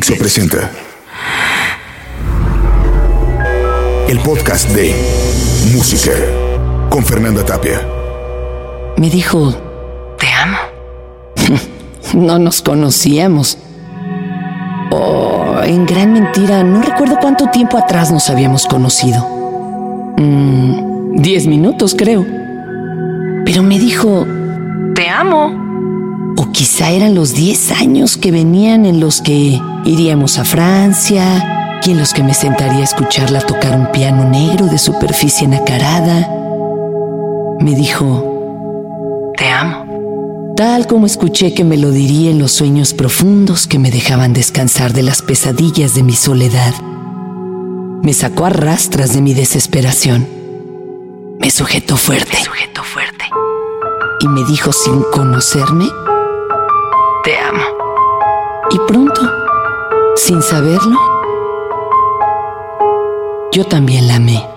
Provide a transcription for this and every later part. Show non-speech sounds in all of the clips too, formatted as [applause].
Dixo presenta el podcast de Música con Fernanda Tapia. Me dijo, te amo. [laughs] no nos conocíamos. Oh, en gran mentira, no recuerdo cuánto tiempo atrás nos habíamos conocido. Mm, diez minutos, creo. Pero me dijo, te amo. O quizá eran los diez años que venían en los que iríamos a Francia y en los que me sentaría a escucharla tocar un piano negro de superficie nacarada. Me dijo, te amo. Tal como escuché que me lo diría en los sueños profundos que me dejaban descansar de las pesadillas de mi soledad. Me sacó a rastras de mi desesperación. Me sujetó fuerte. Me sujetó fuerte. Y me dijo sin conocerme, te amo. Y pronto, sin saberlo, yo también la amé.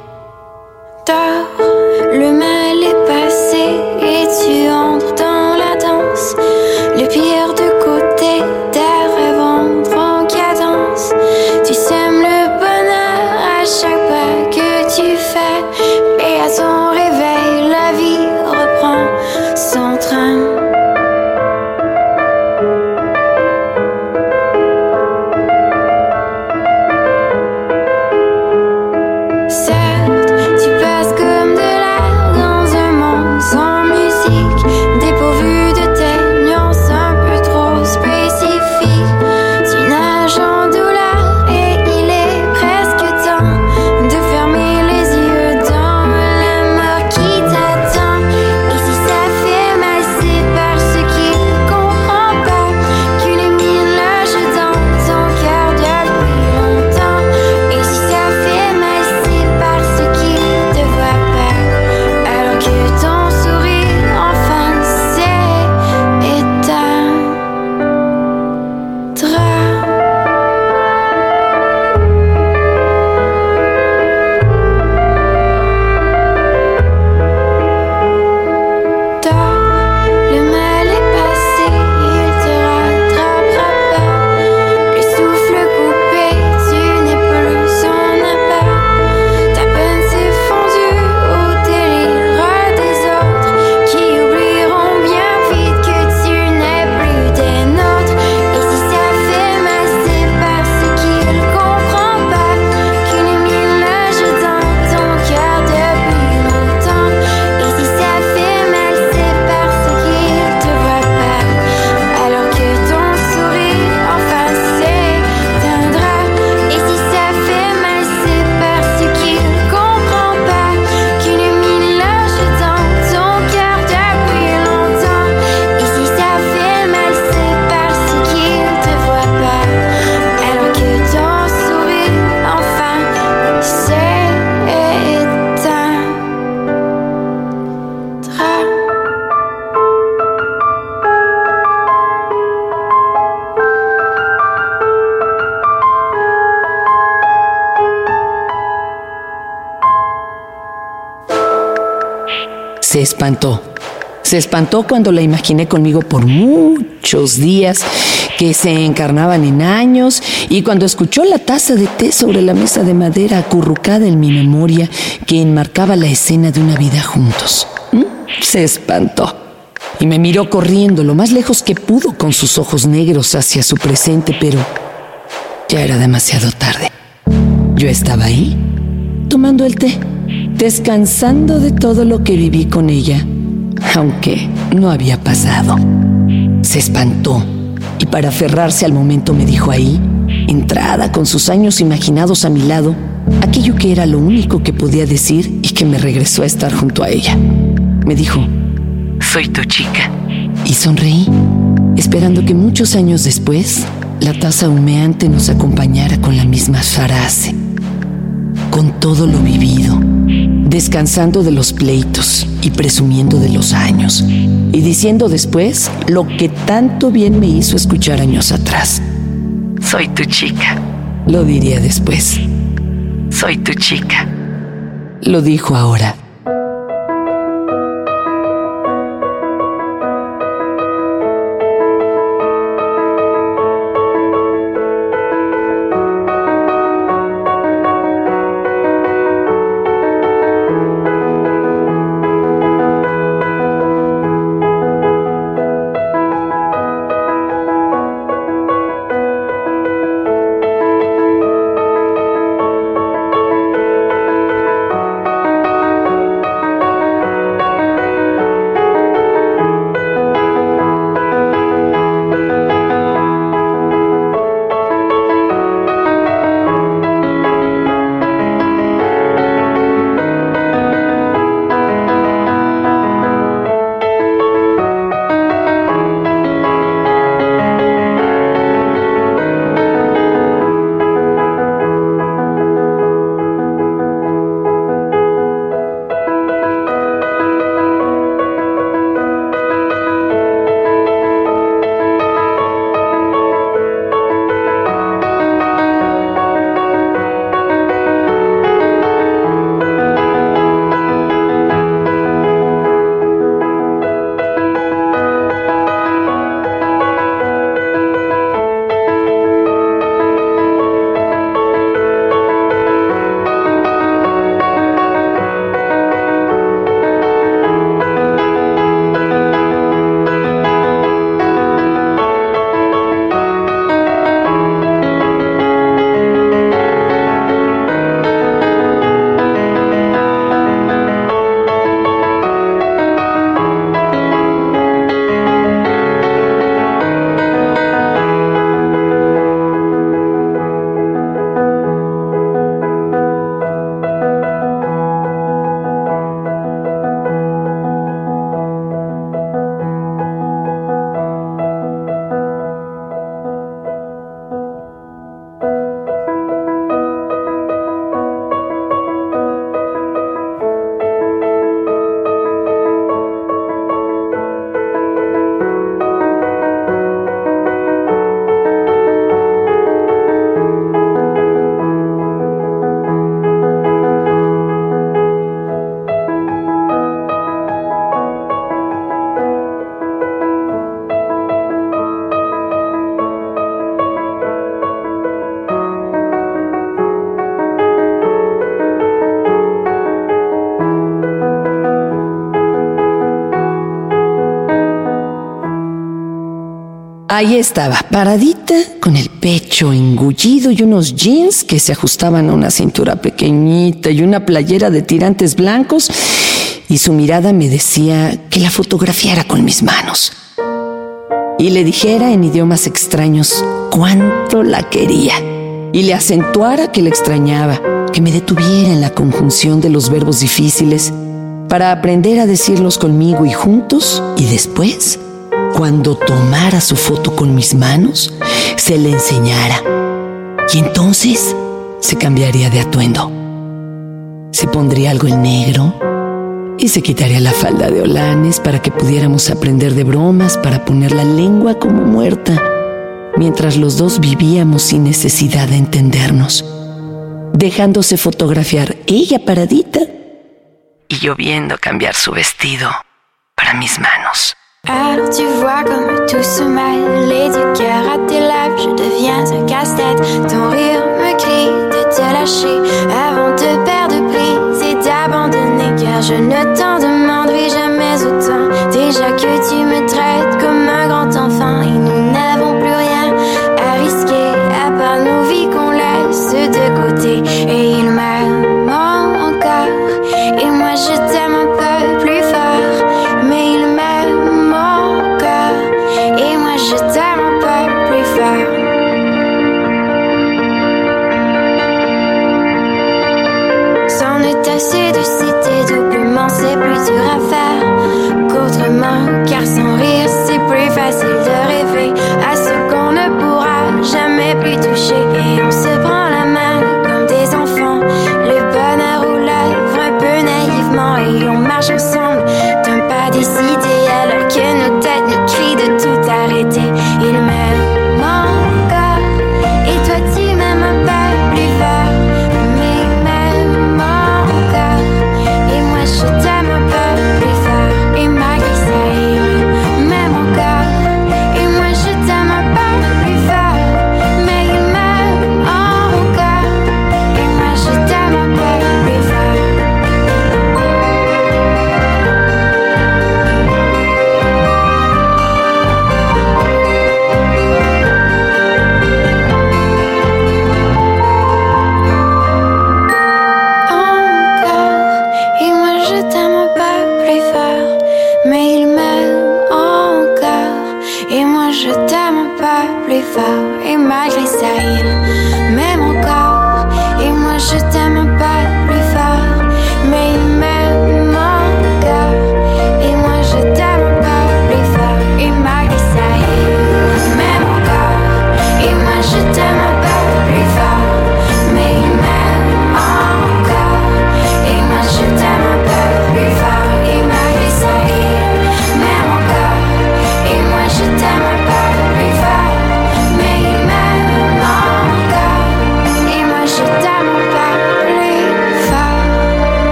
Se espantó cuando la imaginé conmigo por muchos días que se encarnaban en años y cuando escuchó la taza de té sobre la mesa de madera acurrucada en mi memoria que enmarcaba la escena de una vida juntos. ¿Mm? Se espantó y me miró corriendo lo más lejos que pudo con sus ojos negros hacia su presente, pero ya era demasiado tarde. Yo estaba ahí, tomando el té, descansando de todo lo que viví con ella, aunque no había pasado. Se espantó y para aferrarse al momento me dijo ahí, entrada con sus años imaginados a mi lado, aquello que era lo único que podía decir y que me regresó a estar junto a ella. Me dijo, soy tu chica. Y sonreí, esperando que muchos años después la taza humeante nos acompañara con la misma frase, con todo lo vivido, descansando de los pleitos y presumiendo de los años, y diciendo después lo que tanto bien me hizo escuchar años atrás. Soy tu chica. Lo diría después. Soy tu chica. Lo dijo ahora. Ahí estaba, paradita, con el pecho engullido y unos jeans que se ajustaban a una cintura pequeñita y una playera de tirantes blancos, y su mirada me decía que la fotografiara con mis manos. Y le dijera en idiomas extraños cuánto la quería. Y le acentuara que la extrañaba, que me detuviera en la conjunción de los verbos difíciles para aprender a decirlos conmigo y juntos y después cuando tomara su foto con mis manos, se le enseñara. Y entonces se cambiaría de atuendo. Se pondría algo en negro y se quitaría la falda de olanes para que pudiéramos aprender de bromas para poner la lengua como muerta, mientras los dos vivíamos sin necesidad de entendernos, dejándose fotografiar ella paradita y yo viendo cambiar su vestido para mis manos. Alors tu vois comme tout se mêle, les deux cœurs à tes lèvres, je deviens un casse-tête. Ton rire me crie de te lâcher avant de perdre prise et d'abandonner, car je ne t'en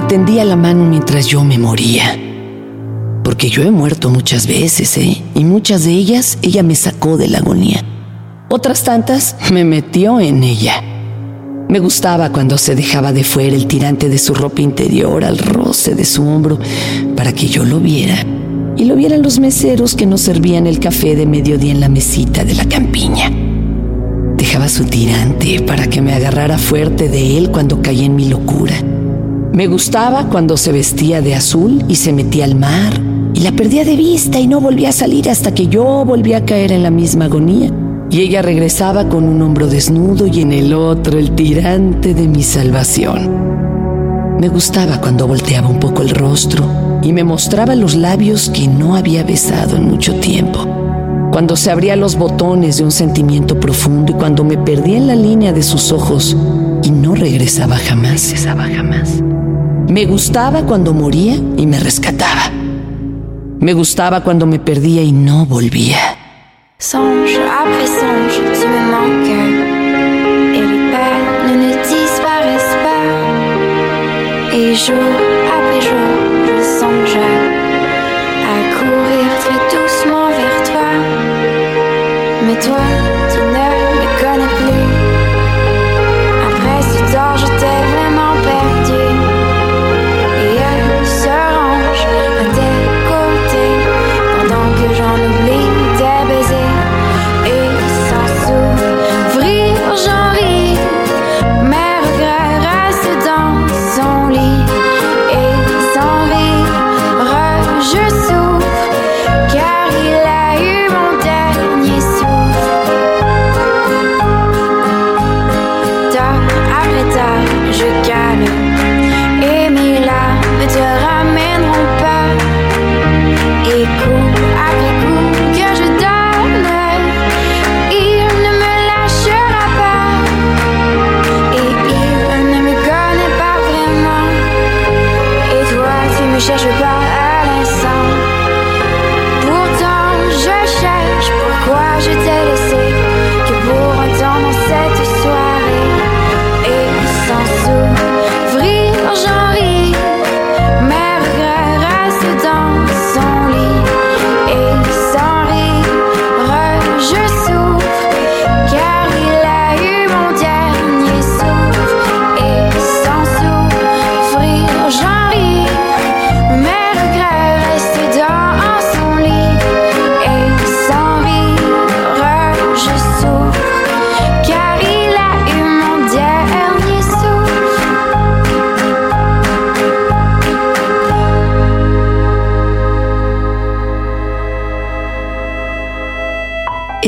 me tendía la mano mientras yo me moría. Porque yo he muerto muchas veces, ¿eh? Y muchas de ellas ella me sacó de la agonía. Otras tantas me metió en ella. Me gustaba cuando se dejaba de fuera el tirante de su ropa interior al roce de su hombro para que yo lo viera. Y lo vieran los meseros que nos servían el café de mediodía en la mesita de la campiña. Dejaba su tirante para que me agarrara fuerte de él cuando caía en mi locura. Me gustaba cuando se vestía de azul y se metía al mar y la perdía de vista y no volvía a salir hasta que yo volvía a caer en la misma agonía. Y ella regresaba con un hombro desnudo y en el otro el tirante de mi salvación. Me gustaba cuando volteaba un poco el rostro y me mostraba los labios que no había besado en mucho tiempo cuando se abría los botones de un sentimiento profundo y cuando me perdía en la línea de sus ojos y no regresaba jamás. Regresaba jamás. Me gustaba cuando moría y me rescataba. Me gustaba cuando me perdía y no volvía. Songe après songe, tu me manques. Et les peines ne disparaissent pas. Et jour après jour, je songe à courir très doucement vers toi. Mais toi,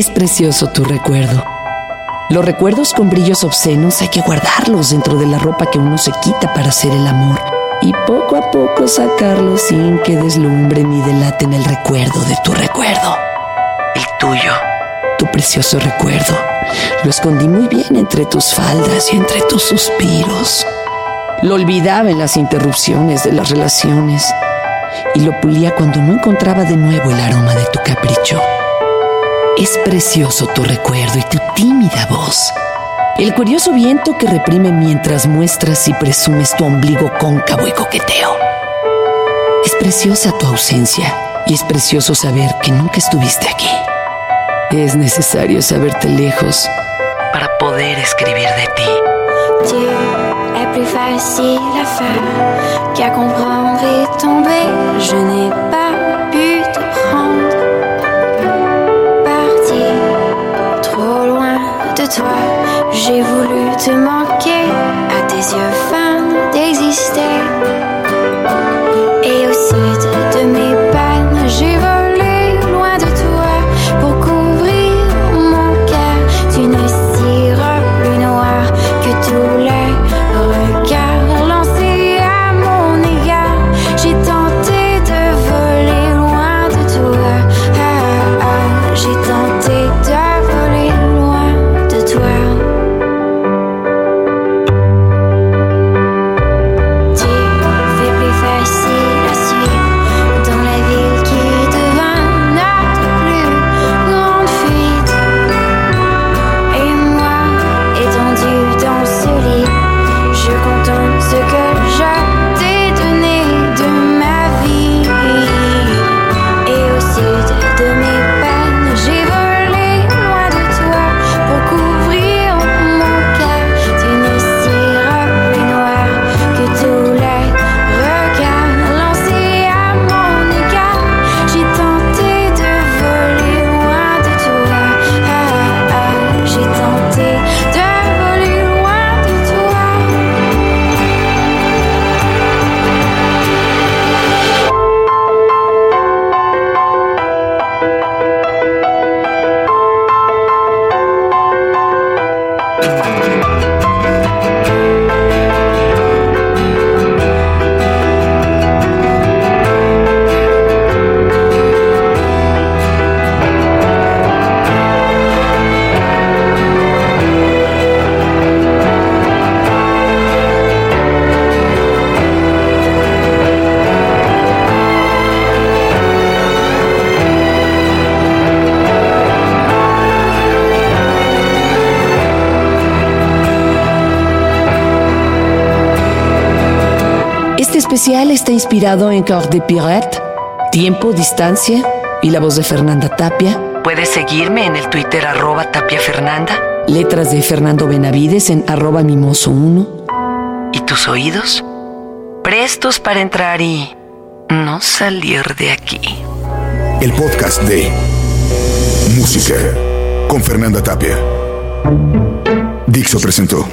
Es precioso tu recuerdo. Los recuerdos con brillos obscenos hay que guardarlos dentro de la ropa que uno se quita para hacer el amor y poco a poco sacarlos sin que deslumbre ni delaten el recuerdo de tu recuerdo. El tuyo, tu precioso recuerdo. Lo escondí muy bien entre tus faldas y entre tus suspiros. Lo olvidaba en las interrupciones de las relaciones y lo pulía cuando no encontraba de nuevo el aroma de tu capricho. Es precioso tu recuerdo y tu tímida voz. El curioso viento que reprime mientras muestras y presumes tu ombligo cóncavo y coqueteo. Es preciosa tu ausencia y es precioso saber que nunca estuviste aquí. Es necesario saberte lejos para poder escribir de ti. Je n'ai pas especial está inspirado en Corps de Pirate, Tiempo, Distancia y la voz de Fernanda Tapia. Puedes seguirme en el Twitter arroba Tapia Fernanda, letras de Fernando Benavides en arroba mimoso1. ¿Y tus oídos? Prestos para entrar y no salir de aquí. El podcast de Música con Fernanda Tapia. Dixo presentó.